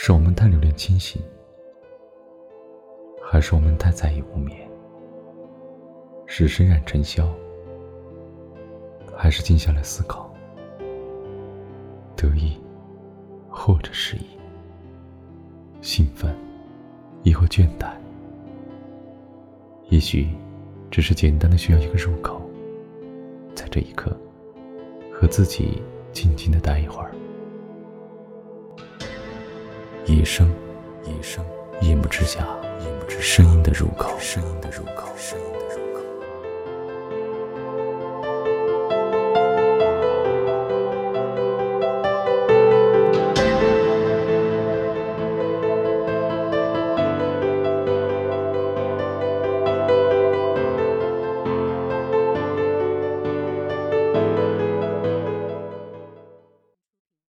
是我们太留恋清醒，还是我们太在意无眠？是深染尘嚣，还是静下来思考？得意，或者失意；兴奋，亦或倦怠？也许，只是简单的需要一个入口，在这一刻，和自己静静的待一会儿。一声，一声，夜幕之下，夜幕之声音的入口，声音的入口，声音。